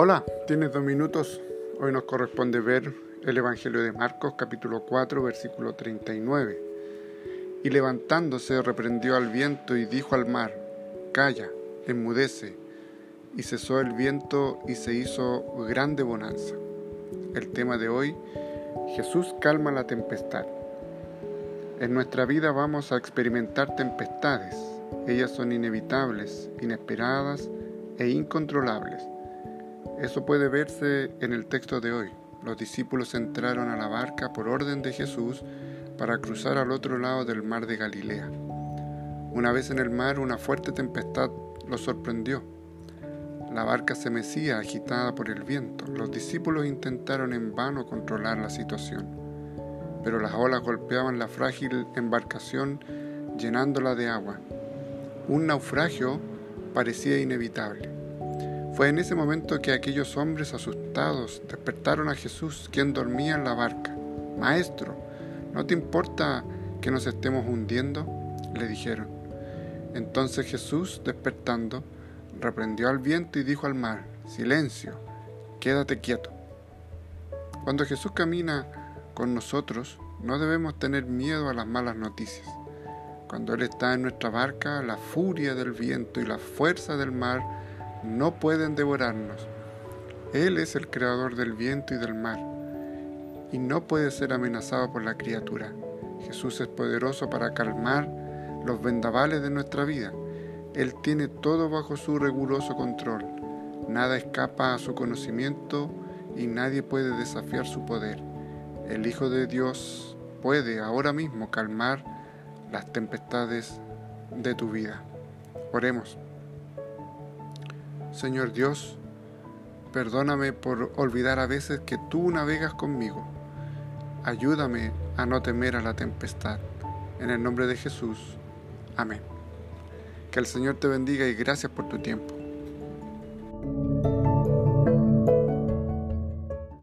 Hola, tienes dos minutos. Hoy nos corresponde ver el Evangelio de Marcos capítulo 4 versículo 39. Y levantándose reprendió al viento y dijo al mar, Calla, enmudece. Y cesó el viento y se hizo grande bonanza. El tema de hoy, Jesús calma la tempestad. En nuestra vida vamos a experimentar tempestades. Ellas son inevitables, inesperadas e incontrolables. Eso puede verse en el texto de hoy. Los discípulos entraron a la barca por orden de Jesús para cruzar al otro lado del mar de Galilea. Una vez en el mar, una fuerte tempestad los sorprendió. La barca se mecía agitada por el viento. Los discípulos intentaron en vano controlar la situación, pero las olas golpeaban la frágil embarcación llenándola de agua. Un naufragio parecía inevitable. Fue en ese momento que aquellos hombres asustados despertaron a Jesús, quien dormía en la barca. Maestro, ¿no te importa que nos estemos hundiendo? le dijeron. Entonces Jesús, despertando, reprendió al viento y dijo al mar, Silencio, quédate quieto. Cuando Jesús camina con nosotros, no debemos tener miedo a las malas noticias. Cuando Él está en nuestra barca, la furia del viento y la fuerza del mar no pueden devorarnos. Él es el creador del viento y del mar y no puede ser amenazado por la criatura. Jesús es poderoso para calmar los vendavales de nuestra vida. Él tiene todo bajo su riguroso control. Nada escapa a su conocimiento y nadie puede desafiar su poder. El Hijo de Dios puede ahora mismo calmar las tempestades de tu vida. Oremos. Señor Dios, perdóname por olvidar a veces que tú navegas conmigo. Ayúdame a no temer a la tempestad. En el nombre de Jesús. Amén. Que el Señor te bendiga y gracias por tu tiempo.